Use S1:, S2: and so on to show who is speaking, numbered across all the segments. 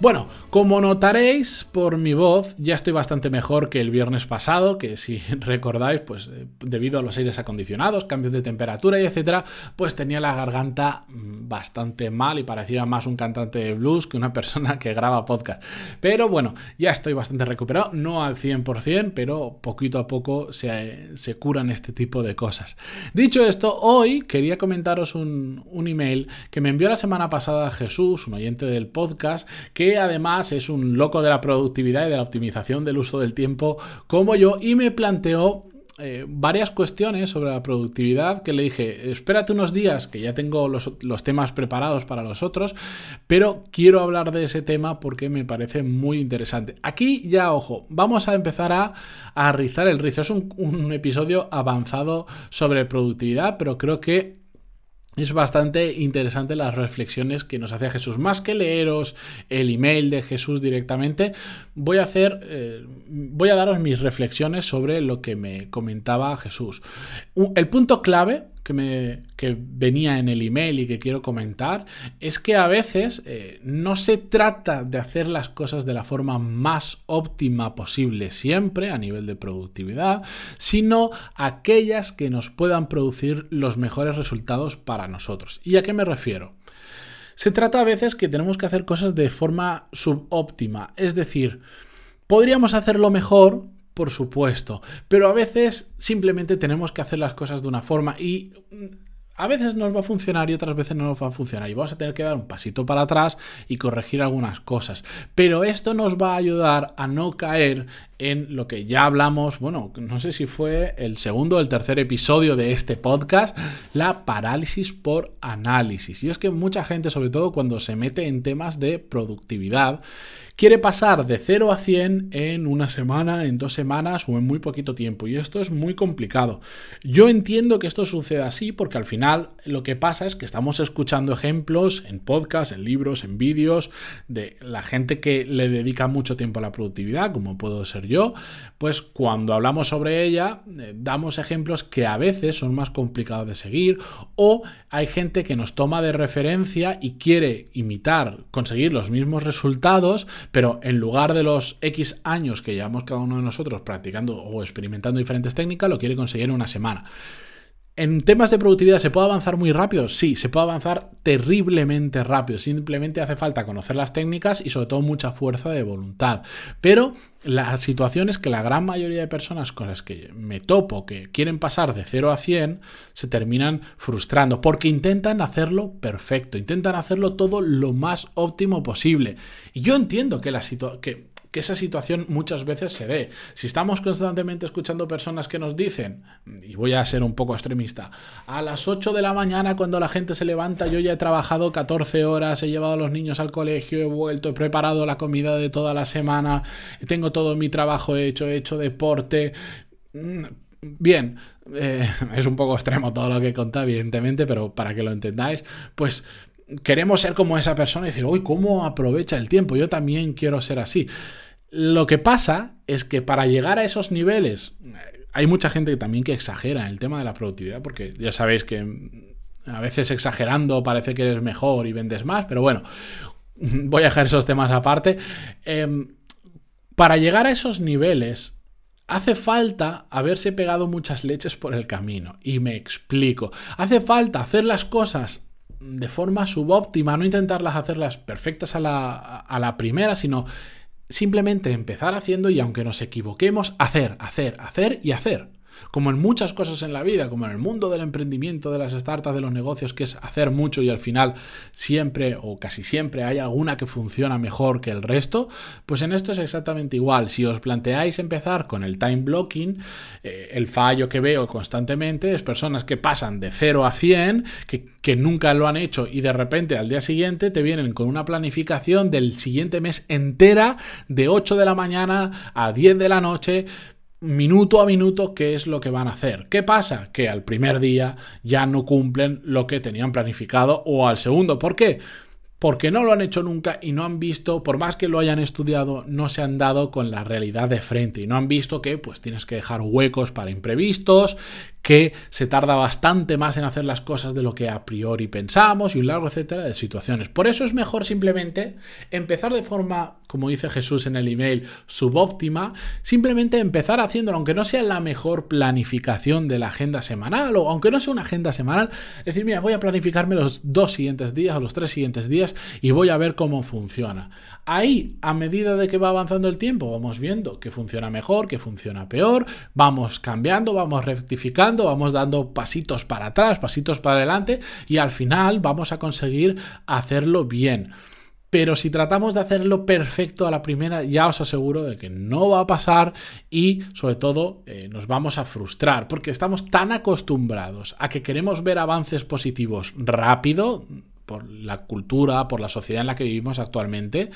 S1: Bueno, como notaréis por mi voz, ya estoy bastante mejor que el viernes pasado, que si recordáis, pues eh, debido a los aires acondicionados, cambios de temperatura y etcétera, pues tenía la garganta mm, bastante mal y parecía más un cantante de blues que una persona que graba podcast. Pero bueno, ya estoy bastante recuperado, no al 100%, pero poquito a poco se, se curan este tipo de cosas. Dicho esto, hoy quería comentaros un, un email que me envió la semana pasada Jesús, un oyente del podcast, que además es un loco de la productividad y de la optimización del uso del tiempo como yo y me planteó eh, varias cuestiones sobre la productividad que le dije, espérate unos días, que ya tengo los, temas preparados para los otros, pero quiero hablar de ese tema porque me parece muy interesante. Aquí ya, ojo, vamos a empezar a, a rizar el rizo. Es un, un episodio avanzado sobre productividad, pero creo que es bastante interesante las reflexiones que nos hace Jesús. Más que leeros el email de Jesús directamente, voy a hacer, eh, voy a daros mis reflexiones sobre lo que me comentaba Jesús. El punto clave que, me, que venía en el email y que quiero comentar es que a veces eh, no se trata de hacer las cosas de la forma más óptima posible siempre a nivel de productividad, sino aquellas que nos puedan producir los mejores resultados para nosotros. ¿Y a qué me refiero? Se trata a veces que tenemos que hacer cosas de forma subóptima, es decir, podríamos hacerlo mejor, por supuesto, pero a veces simplemente tenemos que hacer las cosas de una forma y mm, a veces nos va a funcionar y otras veces no nos va a funcionar y vamos a tener que dar un pasito para atrás y corregir algunas cosas. Pero esto nos va a ayudar a no caer en lo que ya hablamos, bueno, no sé si fue el segundo o el tercer episodio de este podcast, la parálisis por análisis. Y es que mucha gente, sobre todo cuando se mete en temas de productividad, quiere pasar de 0 a 100 en una semana, en dos semanas o en muy poquito tiempo. Y esto es muy complicado. Yo entiendo que esto suceda así porque al final lo que pasa es que estamos escuchando ejemplos en podcasts, en libros, en vídeos de la gente que le dedica mucho tiempo a la productividad, como puedo ser yo. Pues cuando hablamos sobre ella, eh, damos ejemplos que a veces son más complicados de seguir o hay gente que nos toma de referencia y quiere imitar, conseguir los mismos resultados, pero en lugar de los X años que llevamos cada uno de nosotros practicando o experimentando diferentes técnicas, lo quiere conseguir en una semana. ¿En temas de productividad se puede avanzar muy rápido? Sí, se puede avanzar terriblemente rápido. Simplemente hace falta conocer las técnicas y sobre todo mucha fuerza de voluntad. Pero la situación es que la gran mayoría de personas con las que me topo que quieren pasar de 0 a 100 se terminan frustrando porque intentan hacerlo perfecto, intentan hacerlo todo lo más óptimo posible. Y yo entiendo que la situación que esa situación muchas veces se dé. Si estamos constantemente escuchando personas que nos dicen, y voy a ser un poco extremista, a las 8 de la mañana cuando la gente se levanta yo ya he trabajado 14 horas, he llevado a los niños al colegio, he vuelto, he preparado la comida de toda la semana, tengo todo mi trabajo hecho, he hecho deporte. Mm, bien, eh, es un poco extremo todo lo que conté, evidentemente, pero para que lo entendáis, pues queremos ser como esa persona y decir, uy, ¿cómo aprovecha el tiempo? Yo también quiero ser así. Lo que pasa es que para llegar a esos niveles, hay mucha gente también que exagera en el tema de la productividad, porque ya sabéis que a veces exagerando parece que eres mejor y vendes más, pero bueno, voy a dejar esos temas aparte. Em, para llegar a esos niveles, hace falta haberse pegado muchas leches por el camino. Y me explico. Hace falta hacer las cosas de forma subóptima, no intentarlas hacerlas perfectas a la, a la primera, sino simplemente empezar haciendo y aunque nos equivoquemos, hacer, hacer, hacer y hacer. Como en muchas cosas en la vida, como en el mundo del emprendimiento, de las startups, de los negocios, que es hacer mucho y al final siempre o casi siempre hay alguna que funciona mejor que el resto, pues en esto es exactamente igual. Si os planteáis empezar con el time blocking, eh, el fallo que veo constantemente es personas que pasan de 0 a 100, que, que nunca lo han hecho y de repente al día siguiente te vienen con una planificación del siguiente mes entera de 8 de la mañana a 10 de la noche minuto a minuto qué es lo que van a hacer. ¿Qué pasa? Que al primer día ya no cumplen lo que tenían planificado o al segundo. ¿Por qué? Porque no lo han hecho nunca y no han visto, por más que lo hayan estudiado, no se han dado con la realidad de frente y no han visto que pues tienes que dejar huecos para imprevistos, que se tarda bastante más en hacer las cosas de lo que a priori pensamos y un largo etcétera de situaciones. Por eso es mejor simplemente empezar de forma, como dice Jesús en el email, subóptima, simplemente empezar haciéndolo, aunque no sea la mejor planificación de la agenda semanal o aunque no sea una agenda semanal, decir, mira, voy a planificarme los dos siguientes días o los tres siguientes días y voy a ver cómo funciona. Ahí, a medida de que va avanzando el tiempo, vamos viendo que funciona mejor, que funciona peor, vamos cambiando, vamos rectificando, vamos dando pasitos para atrás, pasitos para adelante y al final vamos a conseguir hacerlo bien. Pero si tratamos de hacerlo perfecto a la primera, ya os aseguro de que no va a pasar y sobre todo eh, nos vamos a frustrar porque estamos tan acostumbrados a que queremos ver avances positivos rápido por la cultura, por la sociedad en la que vivimos actualmente,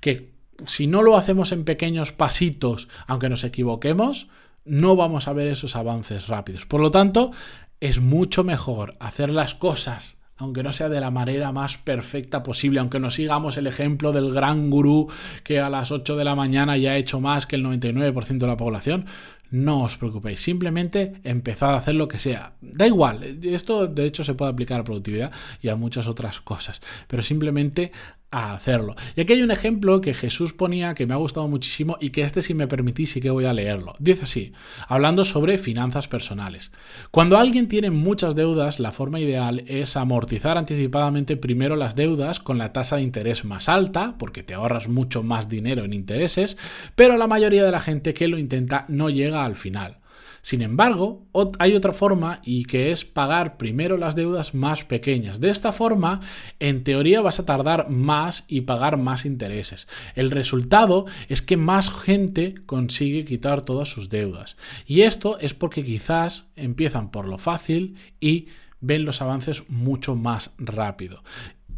S1: que si no lo hacemos en pequeños pasitos, aunque nos equivoquemos, no vamos a ver esos avances rápidos. Por lo tanto, es mucho mejor hacer las cosas aunque no sea de la manera más perfecta posible, aunque no sigamos el ejemplo del gran gurú que a las 8 de la mañana ya ha hecho más que el 99% de la población, no os preocupéis, simplemente empezad a hacer lo que sea. Da igual, esto de hecho se puede aplicar a productividad y a muchas otras cosas, pero simplemente a hacerlo. Y aquí hay un ejemplo que Jesús ponía que me ha gustado muchísimo y que este si me permitís sí que voy a leerlo. Dice así, hablando sobre finanzas personales. Cuando alguien tiene muchas deudas, la forma ideal es amortizar anticipadamente primero las deudas con la tasa de interés más alta, porque te ahorras mucho más dinero en intereses, pero la mayoría de la gente que lo intenta no llega al final. Sin embargo, hay otra forma y que es pagar primero las deudas más pequeñas. De esta forma, en teoría vas a tardar más y pagar más intereses. El resultado es que más gente consigue quitar todas sus deudas. Y esto es porque quizás empiezan por lo fácil y ven los avances mucho más rápido.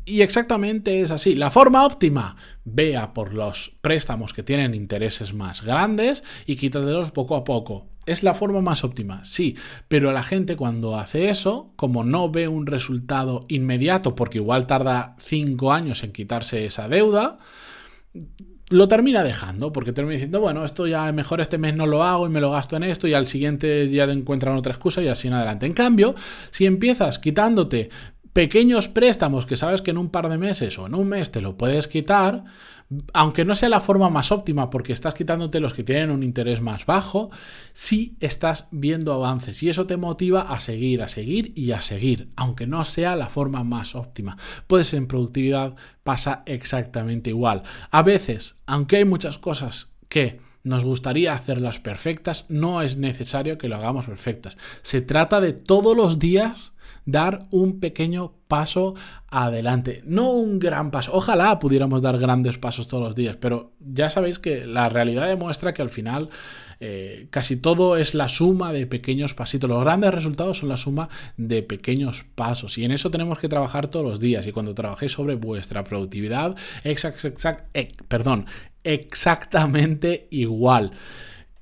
S1: Y exactamente es así. La forma óptima, vea por los préstamos que tienen intereses más grandes y quítatelos poco a poco. ¿Es la forma más óptima? Sí, pero la gente cuando hace eso, como no ve un resultado inmediato, porque igual tarda 5 años en quitarse esa deuda, lo termina dejando, porque termina diciendo, bueno, esto ya mejor este mes no lo hago y me lo gasto en esto y al siguiente ya encuentran otra excusa y así en adelante. En cambio, si empiezas quitándote pequeños préstamos que sabes que en un par de meses o en un mes te lo puedes quitar, aunque no sea la forma más óptima porque estás quitándote los que tienen un interés más bajo, sí estás viendo avances y eso te motiva a seguir, a seguir y a seguir, aunque no sea la forma más óptima. Pues en productividad pasa exactamente igual. A veces, aunque hay muchas cosas que nos gustaría hacerlas perfectas, no es necesario que lo hagamos perfectas. Se trata de todos los días dar un pequeño paso adelante. No un gran paso. Ojalá pudiéramos dar grandes pasos todos los días, pero ya sabéis que la realidad demuestra que al final eh, casi todo es la suma de pequeños pasitos. Los grandes resultados son la suma de pequeños pasos y en eso tenemos que trabajar todos los días. Y cuando trabajéis sobre vuestra productividad, exact, eh, perdón, exactamente igual.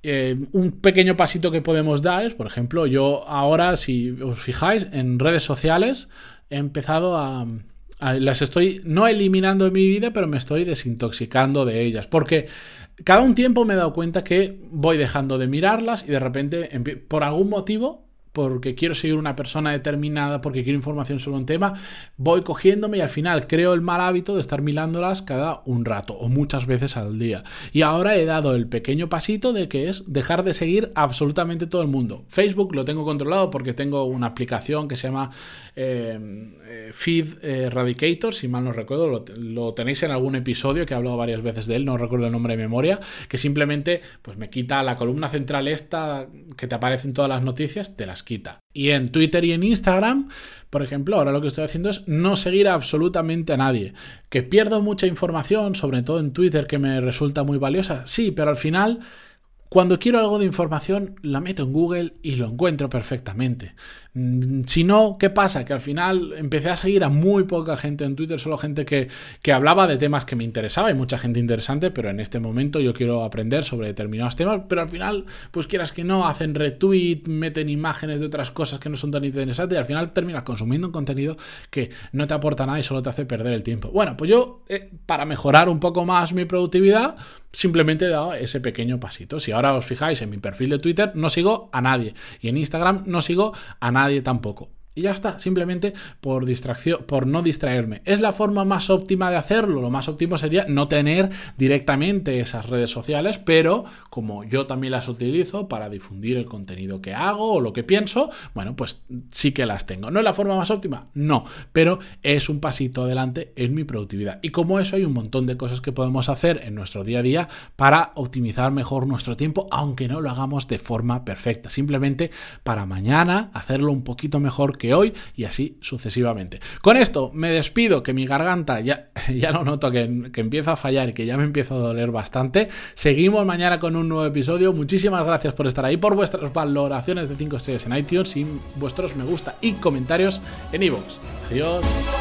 S1: Eh, un pequeño pasito que podemos dar es, por ejemplo, yo ahora, si os fijáis, en redes sociales he empezado a, las estoy no eliminando de mi vida, pero me estoy desintoxicando de ellas. Porque cada un tiempo me he dado cuenta que voy dejando de mirarlas y de repente, por algún motivo, porque quiero seguir una persona determinada, porque quiero información sobre un tema, voy cogiéndome y al final creo el mal hábito de estar mirándolas cada un rato o muchas veces al día. Y ahora he dado el pequeño pasito de que es dejar de seguir absolutamente todo el mundo. Facebook lo tengo controlado porque tengo una aplicación que se llama eh, eh, Feed Eradicator, si mal no recuerdo, lo, lo, tenéis en algún episodio que he hablado varias veces de él, no recuerdo el nombre de memoria, que simplemente pues me quita la columna central esta que te aparece en todas las noticias, te las quita. Y en Twitter y en Instagram, por ejemplo, ahora lo que estoy haciendo es no seguir absolutamente a nadie. Que pierdo mucha información, sobre todo en Twitter, que me resulta muy valiosa, sí, pero al final cuando quiero algo de información, la meto en Google y lo encuentro perfectamente. Mm, si no, ¿qué pasa? Que al final empecé a seguir a muy poca gente en Twitter, solo gente que, que hablaba de temas que me interesaba, hay mucha gente interesante, pero en este momento yo quiero aprender sobre determinados temas, pero al final, pues quieras que no, hacen retweet, meten imágenes de otras cosas que no son tan interesantes y al final terminas consumiendo un contenido que no te aporta nada y solo te hace perder el tiempo. Bueno, pues yo, eh, para mejorar un poco más mi productividad, simplemente he dado ese pequeño pasito. Os fijáis en mi perfil de Twitter, no sigo a nadie y en Instagram no sigo a nadie tampoco. Y ya está, simplemente por distracción, por no distraerme. ¿Es la forma más óptima de hacerlo? Lo más óptimo sería no tener directamente esas redes sociales, pero como yo también las utilizo para difundir el contenido que hago o lo que pienso, bueno, pues sí que las tengo. ¿No es la forma más óptima? No, pero es un pasito adelante en mi productividad. Y como eso hay un montón de cosas que podemos hacer en nuestro día a día para optimizar mejor nuestro tiempo, aunque no lo hagamos de forma perfecta. Simplemente para mañana hacerlo un poquito mejor que hoy y así sucesivamente. Con esto me despido, que mi garganta ya, ya lo noto que, que empieza a fallar y que ya me empieza a doler bastante. Seguimos mañana con un nuevo episodio. Muchísimas gracias por estar ahí, por vuestras valoraciones de 5 estrellas en iTunes y vuestros me gusta y comentarios en iVoox. Adiós.